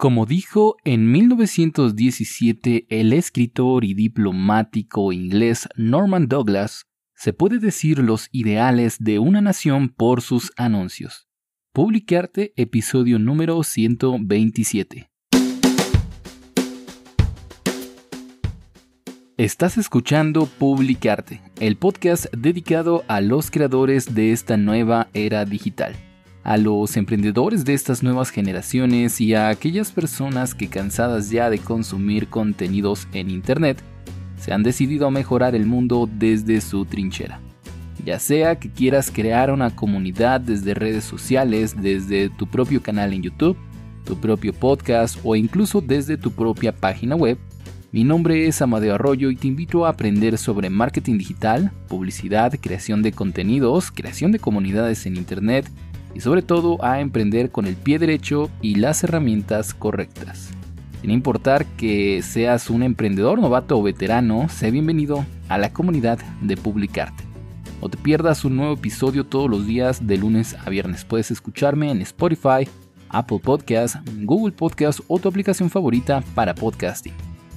Como dijo en 1917 el escritor y diplomático inglés Norman Douglas, se puede decir los ideales de una nación por sus anuncios. Publicarte, episodio número 127. Estás escuchando Publicarte, el podcast dedicado a los creadores de esta nueva era digital a los emprendedores de estas nuevas generaciones y a aquellas personas que cansadas ya de consumir contenidos en Internet, se han decidido a mejorar el mundo desde su trinchera. Ya sea que quieras crear una comunidad desde redes sociales, desde tu propio canal en YouTube, tu propio podcast o incluso desde tu propia página web, mi nombre es Amadeo Arroyo y te invito a aprender sobre marketing digital, publicidad, creación de contenidos, creación de comunidades en Internet, y sobre todo a emprender con el pie derecho y las herramientas correctas. Sin importar que seas un emprendedor novato o veterano, sé bienvenido a la comunidad de Publicarte. No te pierdas un nuevo episodio todos los días de lunes a viernes. Puedes escucharme en Spotify, Apple Podcasts, Google Podcasts o tu aplicación favorita para podcasting.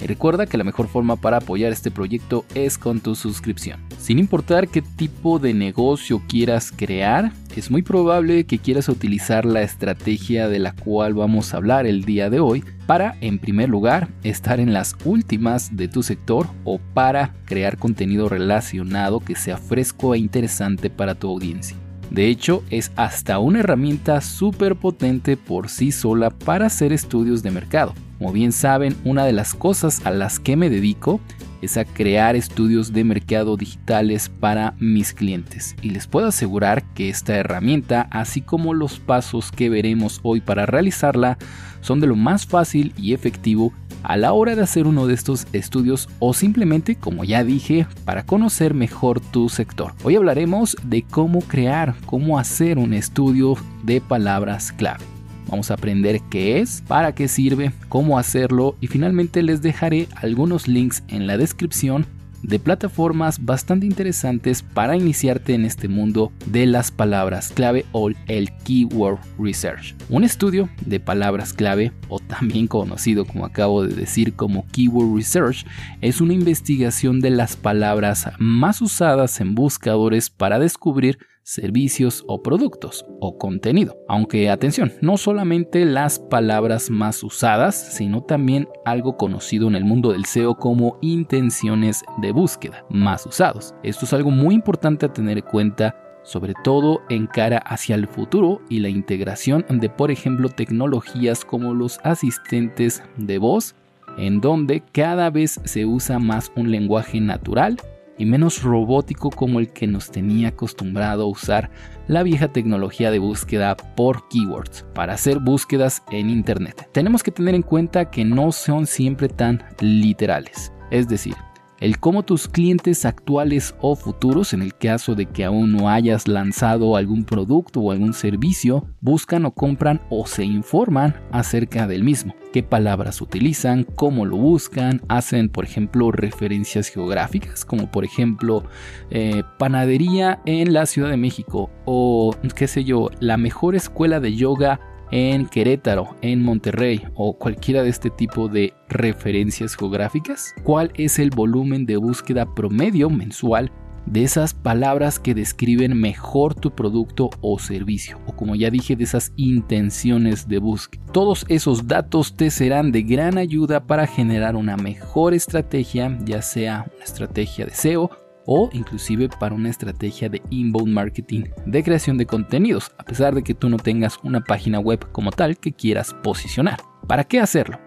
Y recuerda que la mejor forma para apoyar este proyecto es con tu suscripción. Sin importar qué tipo de negocio quieras crear, es muy probable que quieras utilizar la estrategia de la cual vamos a hablar el día de hoy para, en primer lugar, estar en las últimas de tu sector o para crear contenido relacionado que sea fresco e interesante para tu audiencia. De hecho, es hasta una herramienta súper potente por sí sola para hacer estudios de mercado. Como bien saben, una de las cosas a las que me dedico es a crear estudios de mercado digitales para mis clientes. Y les puedo asegurar que esta herramienta, así como los pasos que veremos hoy para realizarla, son de lo más fácil y efectivo a la hora de hacer uno de estos estudios o simplemente, como ya dije, para conocer mejor tu sector. Hoy hablaremos de cómo crear, cómo hacer un estudio de palabras clave. Vamos a aprender qué es, para qué sirve, cómo hacerlo y finalmente les dejaré algunos links en la descripción de plataformas bastante interesantes para iniciarte en este mundo de las palabras clave o el Keyword Research. Un estudio de palabras clave, o también conocido como acabo de decir como Keyword Research, es una investigación de las palabras más usadas en buscadores para descubrir servicios o productos o contenido. Aunque atención, no solamente las palabras más usadas, sino también algo conocido en el mundo del SEO como intenciones de búsqueda más usados. Esto es algo muy importante a tener en cuenta sobre todo en cara hacia el futuro y la integración de por ejemplo tecnologías como los asistentes de voz en donde cada vez se usa más un lenguaje natural y menos robótico como el que nos tenía acostumbrado a usar la vieja tecnología de búsqueda por keywords para hacer búsquedas en Internet. Tenemos que tener en cuenta que no son siempre tan literales. Es decir, el cómo tus clientes actuales o futuros, en el caso de que aún no hayas lanzado algún producto o algún servicio, buscan o compran o se informan acerca del mismo. Qué palabras utilizan, cómo lo buscan, hacen por ejemplo referencias geográficas, como por ejemplo eh, panadería en la Ciudad de México o qué sé yo, la mejor escuela de yoga en Querétaro, en Monterrey o cualquiera de este tipo de referencias geográficas? ¿Cuál es el volumen de búsqueda promedio mensual de esas palabras que describen mejor tu producto o servicio, o como ya dije, de esas intenciones de búsqueda. Todos esos datos te serán de gran ayuda para generar una mejor estrategia, ya sea una estrategia de SEO o inclusive para una estrategia de inbound marketing de creación de contenidos, a pesar de que tú no tengas una página web como tal que quieras posicionar. ¿Para qué hacerlo?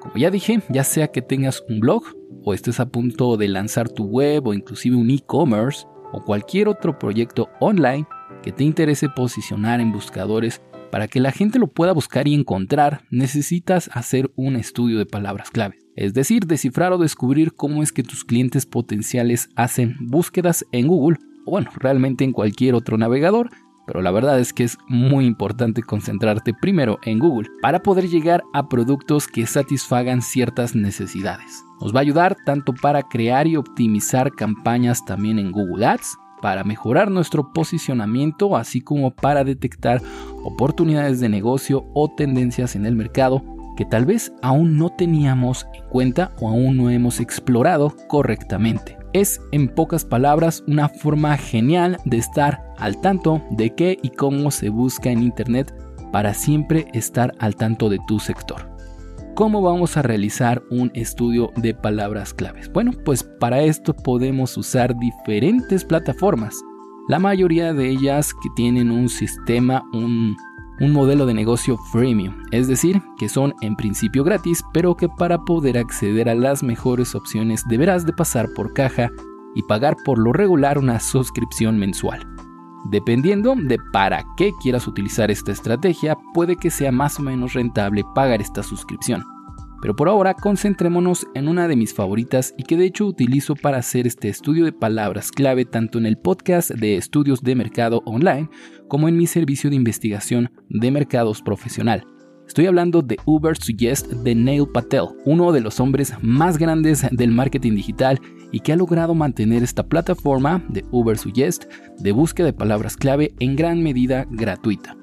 Como ya dije, ya sea que tengas un blog o estés a punto de lanzar tu web o inclusive un e-commerce o cualquier otro proyecto online que te interese posicionar en buscadores para que la gente lo pueda buscar y encontrar, necesitas hacer un estudio de palabras clave. Es decir, descifrar o descubrir cómo es que tus clientes potenciales hacen búsquedas en Google o bueno, realmente en cualquier otro navegador, pero la verdad es que es muy importante concentrarte primero en Google para poder llegar a productos que satisfagan ciertas necesidades. Nos va a ayudar tanto para crear y optimizar campañas también en Google Ads, para mejorar nuestro posicionamiento, así como para detectar oportunidades de negocio o tendencias en el mercado que tal vez aún no teníamos en cuenta o aún no hemos explorado correctamente. Es, en pocas palabras, una forma genial de estar al tanto de qué y cómo se busca en Internet para siempre estar al tanto de tu sector. ¿Cómo vamos a realizar un estudio de palabras claves? Bueno, pues para esto podemos usar diferentes plataformas. La mayoría de ellas que tienen un sistema, un un modelo de negocio freemium, es decir, que son en principio gratis, pero que para poder acceder a las mejores opciones deberás de pasar por caja y pagar por lo regular una suscripción mensual. Dependiendo de para qué quieras utilizar esta estrategia, puede que sea más o menos rentable pagar esta suscripción. Pero por ahora concentrémonos en una de mis favoritas y que de hecho utilizo para hacer este estudio de palabras clave tanto en el podcast de estudios de mercado online como en mi servicio de investigación de mercados profesional. Estoy hablando de Uber Suggest de Neil Patel, uno de los hombres más grandes del marketing digital y que ha logrado mantener esta plataforma de Uber Suggest de búsqueda de palabras clave en gran medida gratuita.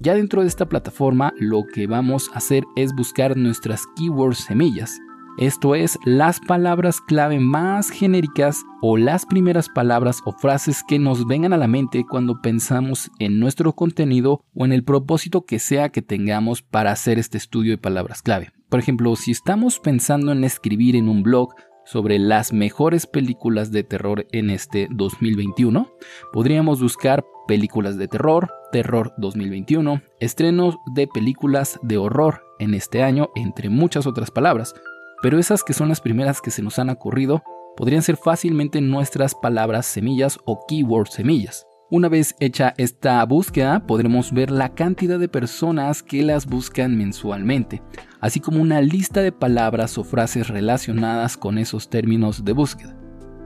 Ya dentro de esta plataforma lo que vamos a hacer es buscar nuestras keywords semillas. Esto es las palabras clave más genéricas o las primeras palabras o frases que nos vengan a la mente cuando pensamos en nuestro contenido o en el propósito que sea que tengamos para hacer este estudio de palabras clave. Por ejemplo, si estamos pensando en escribir en un blog sobre las mejores películas de terror en este 2021, podríamos buscar películas de terror, terror 2021, estrenos de películas de horror en este año, entre muchas otras palabras. Pero esas que son las primeras que se nos han ocurrido podrían ser fácilmente nuestras palabras semillas o keyword semillas. Una vez hecha esta búsqueda, podremos ver la cantidad de personas que las buscan mensualmente, así como una lista de palabras o frases relacionadas con esos términos de búsqueda.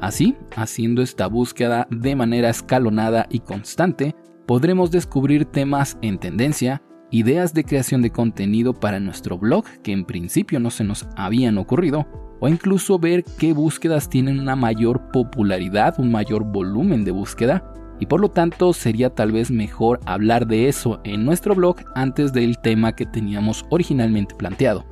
Así, haciendo esta búsqueda de manera escalonada y constante, podremos descubrir temas en tendencia, ideas de creación de contenido para nuestro blog que en principio no se nos habían ocurrido, o incluso ver qué búsquedas tienen una mayor popularidad, un mayor volumen de búsqueda, y por lo tanto sería tal vez mejor hablar de eso en nuestro blog antes del tema que teníamos originalmente planteado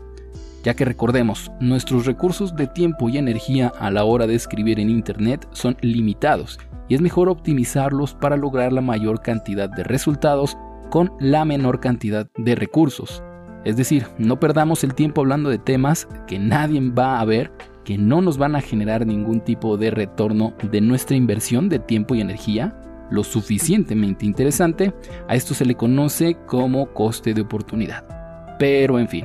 ya que recordemos, nuestros recursos de tiempo y energía a la hora de escribir en Internet son limitados y es mejor optimizarlos para lograr la mayor cantidad de resultados con la menor cantidad de recursos. Es decir, no perdamos el tiempo hablando de temas que nadie va a ver, que no nos van a generar ningún tipo de retorno de nuestra inversión de tiempo y energía, lo suficientemente interesante, a esto se le conoce como coste de oportunidad. Pero en fin,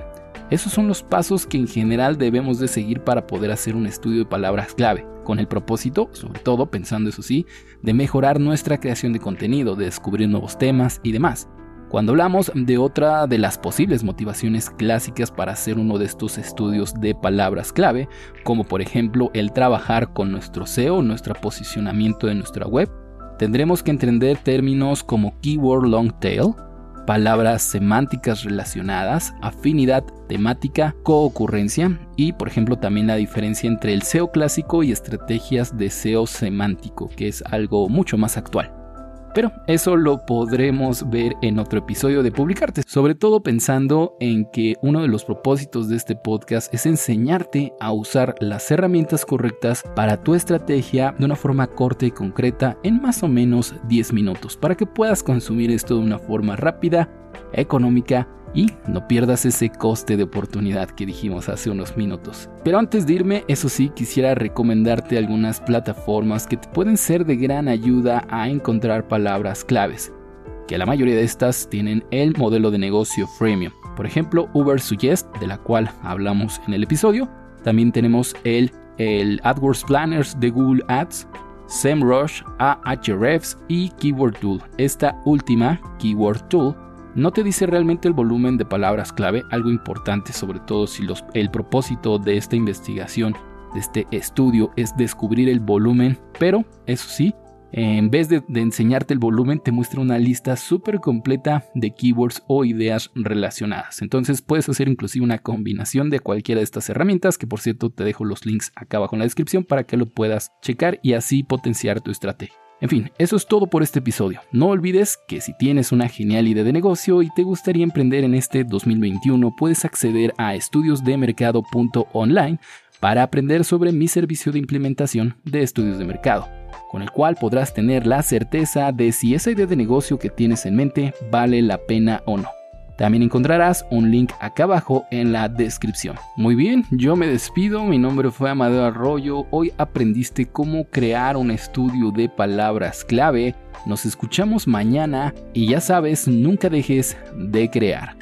esos son los pasos que en general debemos de seguir para poder hacer un estudio de palabras clave, con el propósito, sobre todo pensando eso sí, de mejorar nuestra creación de contenido, de descubrir nuevos temas y demás. Cuando hablamos de otra de las posibles motivaciones clásicas para hacer uno de estos estudios de palabras clave, como por ejemplo el trabajar con nuestro SEO, nuestro posicionamiento de nuestra web, tendremos que entender términos como keyword long tail, palabras semánticas relacionadas, afinidad temática, coocurrencia y por ejemplo también la diferencia entre el SEO clásico y estrategias de SEO semántico, que es algo mucho más actual. Pero eso lo podremos ver en otro episodio de Publicarte, sobre todo pensando en que uno de los propósitos de este podcast es enseñarte a usar las herramientas correctas para tu estrategia de una forma corta y concreta en más o menos 10 minutos, para que puedas consumir esto de una forma rápida, económica y no pierdas ese coste de oportunidad que dijimos hace unos minutos. Pero antes de irme, eso sí, quisiera recomendarte algunas plataformas que te pueden ser de gran ayuda a encontrar palabras claves, que la mayoría de estas tienen el modelo de negocio freemium. Por ejemplo, Uber Suggest, de la cual hablamos en el episodio. También tenemos el, el AdWords Planners de Google Ads, SEMrush, Ahrefs y Keyword Tool. Esta última, Keyword Tool, no te dice realmente el volumen de palabras clave, algo importante sobre todo si el propósito de esta investigación, de este estudio es descubrir el volumen, pero eso sí, en vez de, de enseñarte el volumen, te muestra una lista súper completa de keywords o ideas relacionadas. Entonces puedes hacer inclusive una combinación de cualquiera de estas herramientas, que por cierto te dejo los links acá abajo en la descripción para que lo puedas checar y así potenciar tu estrategia. En fin, eso es todo por este episodio. No olvides que si tienes una genial idea de negocio y te gustaría emprender en este 2021, puedes acceder a estudiosdemercado.online para aprender sobre mi servicio de implementación de estudios de mercado, con el cual podrás tener la certeza de si esa idea de negocio que tienes en mente vale la pena o no. También encontrarás un link acá abajo en la descripción. Muy bien, yo me despido, mi nombre fue Amadeo Arroyo, hoy aprendiste cómo crear un estudio de palabras clave, nos escuchamos mañana y ya sabes, nunca dejes de crear.